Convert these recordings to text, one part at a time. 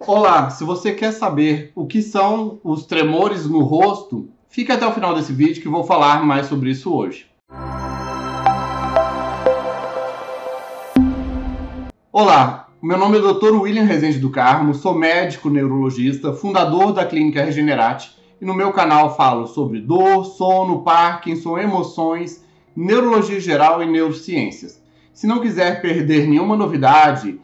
Olá, se você quer saber o que são os tremores no rosto, fica até o final desse vídeo que vou falar mais sobre isso hoje. Olá, meu nome é Dr. William Rezende do Carmo, sou médico neurologista, fundador da Clínica Regenerate e no meu canal falo sobre dor, sono, Parkinson, emoções, neurologia geral e neurociências. Se não quiser perder nenhuma novidade,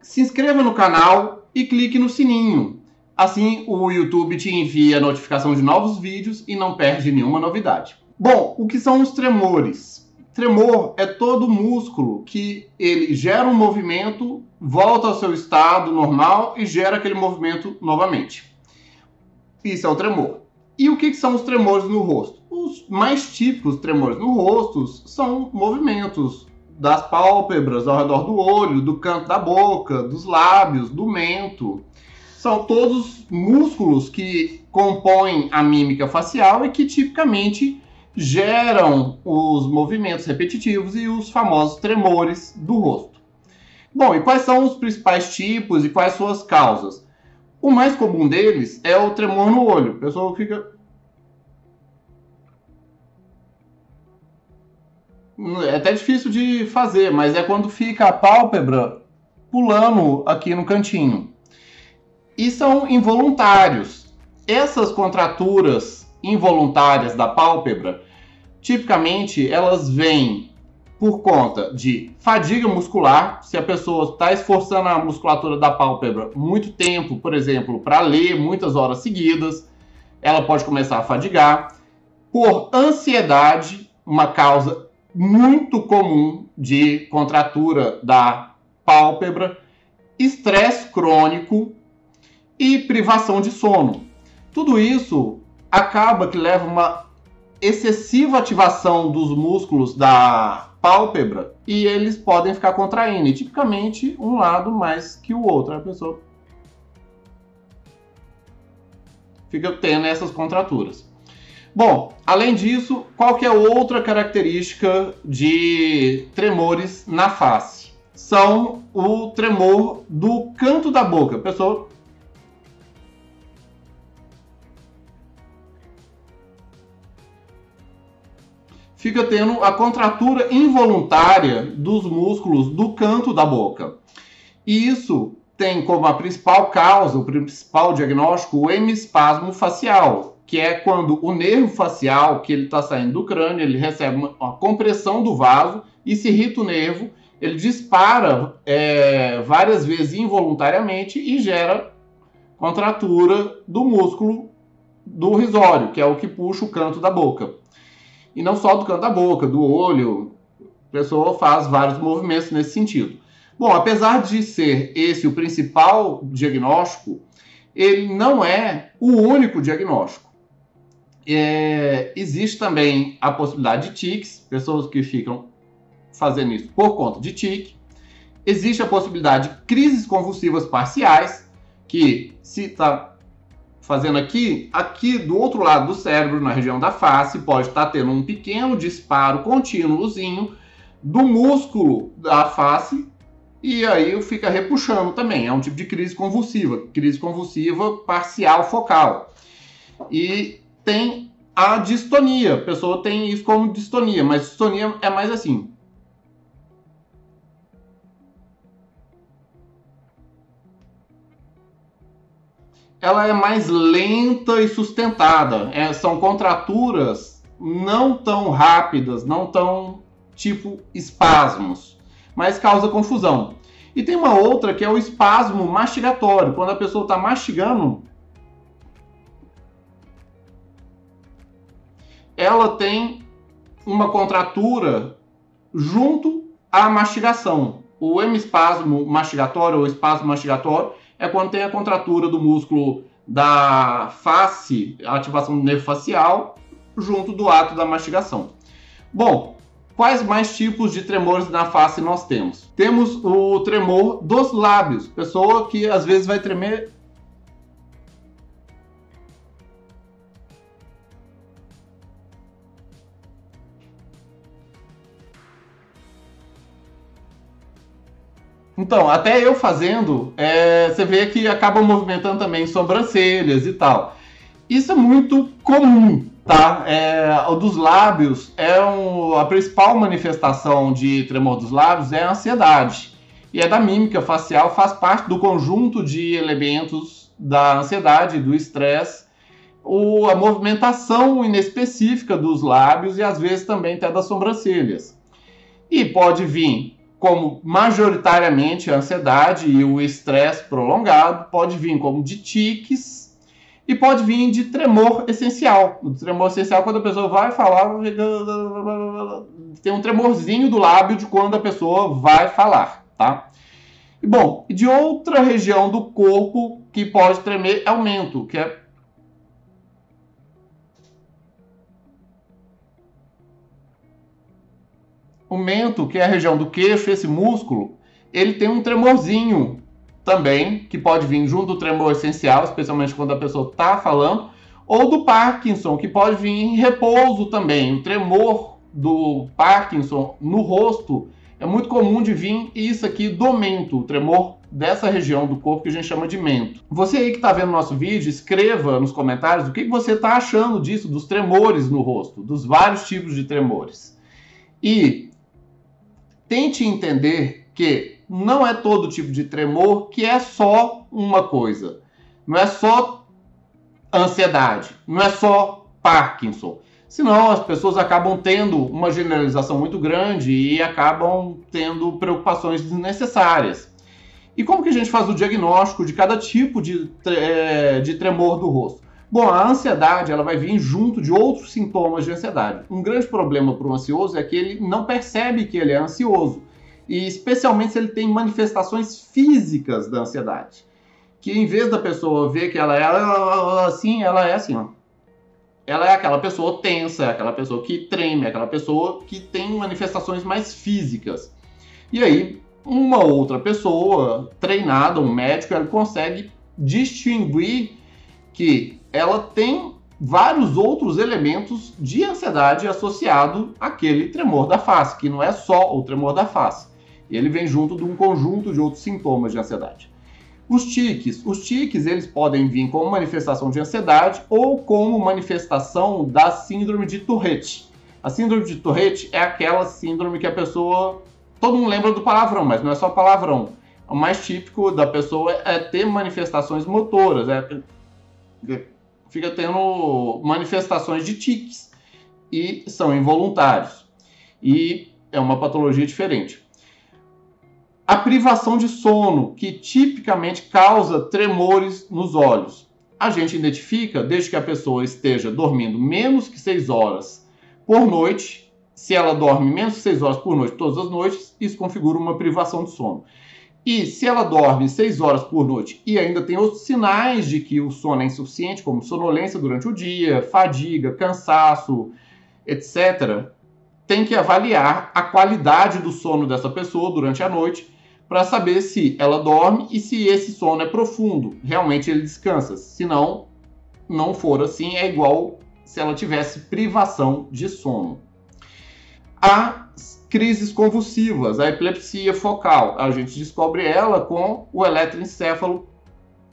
se inscreva no canal e clique no sininho. Assim, o YouTube te envia notificação de novos vídeos e não perde nenhuma novidade. Bom, o que são os tremores? Tremor é todo músculo que ele gera um movimento, volta ao seu estado normal e gera aquele movimento novamente. Isso é o tremor. E o que são os tremores no rosto? Os mais típicos tremores no rosto são movimentos das pálpebras ao redor do olho, do canto da boca, dos lábios, do mento. São todos músculos que compõem a mímica facial e que tipicamente geram os movimentos repetitivos e os famosos tremores do rosto. Bom, e quais são os principais tipos e quais suas causas? O mais comum deles é o tremor no olho. A pessoa fica é até difícil de fazer, mas é quando fica a pálpebra pulando aqui no cantinho. E são involuntários. Essas contraturas involuntárias da pálpebra, tipicamente elas vêm por conta de fadiga muscular, se a pessoa está esforçando a musculatura da pálpebra muito tempo, por exemplo, para ler muitas horas seguidas, ela pode começar a fadigar. Por ansiedade, uma causa muito comum de contratura da pálpebra, estresse crônico e privação de sono. Tudo isso acaba que leva uma excessiva ativação dos músculos da pálpebra e eles podem ficar contraindo, e tipicamente um lado mais que o outro. A pessoa fica tendo essas contraturas. Bom, além disso, qual é outra característica de tremores na face? São o tremor do canto da boca. A pessoa fica tendo a contratura involuntária dos músculos do canto da boca. E isso tem como a principal causa, o principal diagnóstico, o hemispasmo facial, que é quando o nervo facial, que ele está saindo do crânio, ele recebe uma, uma, compressão do vaso e se irrita o nervo, ele dispara é, várias vezes involuntariamente e gera contratura do músculo do risório, que é o que puxa o canto da boca. E não só do canto da boca, do olho, a pessoa faz vários movimentos nesse sentido. Bom, apesar de ser esse o principal diagnóstico, ele não é o único diagnóstico é, existe também a possibilidade de tics, pessoas que ficam fazendo isso por conta de tique. Existe a possibilidade de crises convulsivas parciais, que se está fazendo aqui, aqui do outro lado do cérebro, na região da face, pode estar tá tendo um pequeno disparo contínuozinho do músculo da face e aí fica repuxando também. É um tipo de crise convulsiva, crise convulsiva parcial focal. E tem a distonia. A pessoa tem isso como distonia, mas distonia é mais assim. Ela é mais lenta e sustentada. É, são contraturas não tão rápidas, não tão tipo espasmos, mas causa confusão. E tem uma outra que é o espasmo mastigatório. Quando a pessoa está mastigando, ela tem uma contratura junto à mastigação. O hemispasmo mastigatório ou espasmo mastigatório é quando tem a contratura do músculo da face, a ativação do nervo facial, junto do ato da mastigação. Bom, quais mais tipos de tremores na face nós temos? Temos o tremor dos lábios, pessoa que às vezes vai tremer Então, até eu fazendo, é, você vê que acaba movimentando também sobrancelhas e tal. Isso é muito comum, tá? É, o dos lábios é um, a principal manifestação de tremor dos lábios é a ansiedade. E é da mímica facial, faz parte do conjunto de elementos da ansiedade, do estresse, a movimentação inespecífica dos lábios e às vezes também até das sobrancelhas. E pode vir como majoritariamente a ansiedade e o estresse prolongado, pode vir como de tiques e pode vir de tremor essencial. O tremor essencial quando a pessoa vai falar, tem um tremorzinho do lábio de quando a pessoa vai falar, tá? E bom, de outra região do corpo que pode tremer é o mento, que é o mento, que é a região do queixo, esse músculo, ele tem um tremorzinho também, que pode vir junto do tremor essencial, especialmente quando a pessoa está falando, ou do Parkinson, que pode vir em repouso também. O tremor do Parkinson no rosto é muito comum de vir isso aqui do mento, o tremor dessa região do corpo que a gente chama de mento. Você aí que está vendo nosso vídeo, escreva nos comentários o que você está achando disso, dos tremores no rosto, dos vários tipos de tremores. E tente entender que não é todo tipo de tremor que é só uma coisa. Não é só ansiedade, não é só Parkinson. Senão as pessoas acabam tendo uma generalização muito grande e acabam tendo preocupações desnecessárias. E como que a gente faz o diagnóstico de cada tipo de, é, de tremor do rosto? Bom, a ansiedade ela vai vir junto de outros sintomas de ansiedade. Um grande problema para o ansioso é que ele não percebe que ele é ansioso, e especialmente se ele tem manifestações físicas da ansiedade. Que em vez da pessoa ver que ela é assim, ela é assim, ó. Ela é aquela pessoa tensa, é aquela pessoa que treme, é aquela pessoa que tem manifestações mais físicas. E aí, uma outra pessoa treinada, um médico, ele consegue distinguir que ela tem vários outros elementos de ansiedade associado àquele tremor da face, que não é só o tremor da face. Ele vem junto de um conjunto de outros sintomas de ansiedade. Os tiques, os tiques eles podem vir como manifestação de ansiedade ou como manifestação da síndrome de Tourette. A síndrome de Tourette é aquela síndrome que a pessoa, todo mundo lembra do palavrão, mas não é só palavrão. O mais típico da pessoa é ter manifestações motoras, é fica tendo manifestações de tiques e são involuntários. E é uma patologia diferente. A privação de sono, que tipicamente causa tremores nos olhos. A gente identifica desde que a pessoa esteja dormindo menos que 6 horas por noite. Se ela dorme menos que 6 horas por noite todas as noites, isso configura uma privação de sono. E se ela dorme 6 horas por noite e ainda tem outros sinais de que o sono é insuficiente, como sonolência durante o dia, fadiga, cansaço, etc., tem que avaliar a qualidade do sono dessa pessoa durante a noite para saber se ela dorme e se esse sono é profundo. Realmente ele descansa. Se não, não for assim, é igual se ela tivesse privação de sono. A crises convulsivas, a epilepsia focal. A gente descobre ela com o eletroencefalo,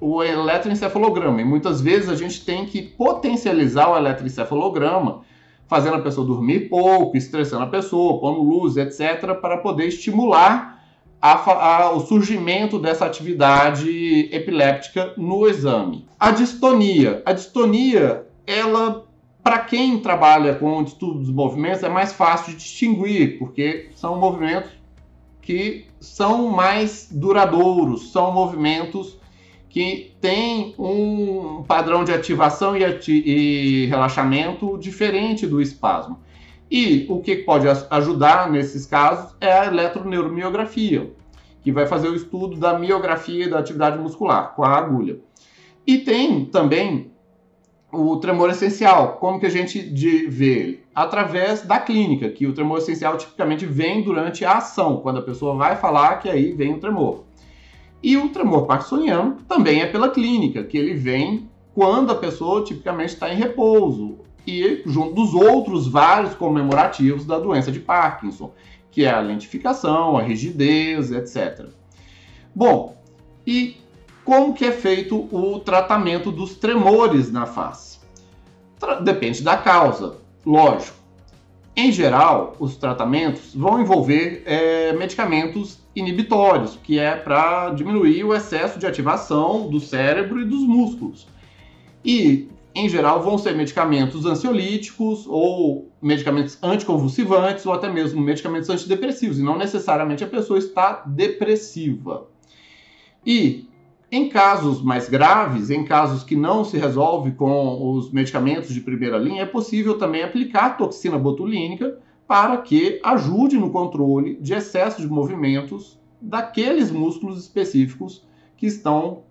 o eletroencefalograma. E muitas vezes a gente tem que potencializar o eletroencefalograma, fazendo a pessoa dormir pouco, estressando a pessoa, pondo luz, etc., para poder estimular a, a, o surgimento dessa atividade epiléptica no exame. A distonia. A distonia, ela para quem trabalha com estudo dos movimentos, é mais fácil de distinguir, porque são movimentos que são mais duradouros, são movimentos que têm um padrão de ativação e, ati e relaxamento diferente do espasmo. E o que pode ajudar nesses casos é a eletroneuramiografia, que vai fazer o estudo da miografia e da atividade muscular com a agulha. E tem também o tremor essencial. Como que a gente vê ele? Através da clínica, que o tremor essencial tipicamente vem durante a ação, quando a pessoa vai falar que aí vem o tremor. E o tremor parkinsoniano também é pela clínica, que ele vem quando a pessoa tipicamente está em repouso e junto dos outros vários comemorativos da doença de Parkinson, que é a lentificação, a rigidez, etc. Bom, e como que é feito o tratamento dos tremores na face? Depende da causa, lógico. Em geral, os tratamentos vão envolver é, medicamentos inibitórios, que é para diminuir o excesso de ativação do cérebro e dos músculos. E, em geral, vão ser medicamentos ansiolíticos ou medicamentos anticonvulsivantes ou até mesmo medicamentos antidepressivos, e não necessariamente a pessoa está depressiva. E em casos mais graves, em casos que não se resolve com os medicamentos de primeira linha, é possível também aplicar toxina botulínica para que ajude no controle de excesso de movimentos daqueles músculos específicos que estão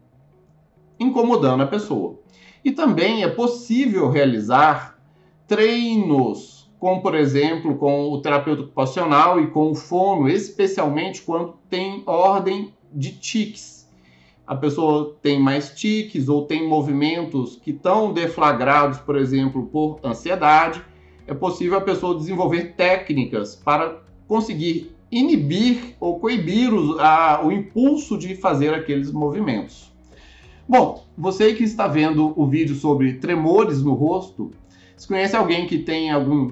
incomodando a pessoa. E também é possível realizar treinos, como por exemplo com o terapeuta ocupacional e com o fono, especialmente quando tem ordem de tics a pessoa tem mais tiques ou tem movimentos que estão deflagrados, por exemplo, por ansiedade, é possível a pessoa desenvolver técnicas para conseguir inibir ou coibir o, a, o impulso de fazer aqueles movimentos. Bom, você que está vendo o vídeo sobre tremores no rosto, se conhece alguém que tem algum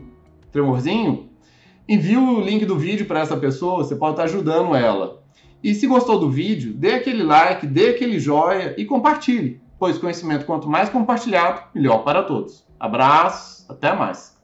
tremorzinho, envie o link do vídeo para essa pessoa, você pode estar ajudando ela. E se gostou do vídeo, dê aquele like, dê aquele joinha e compartilhe, pois conhecimento quanto mais compartilhado, melhor para todos. Abraço, até mais.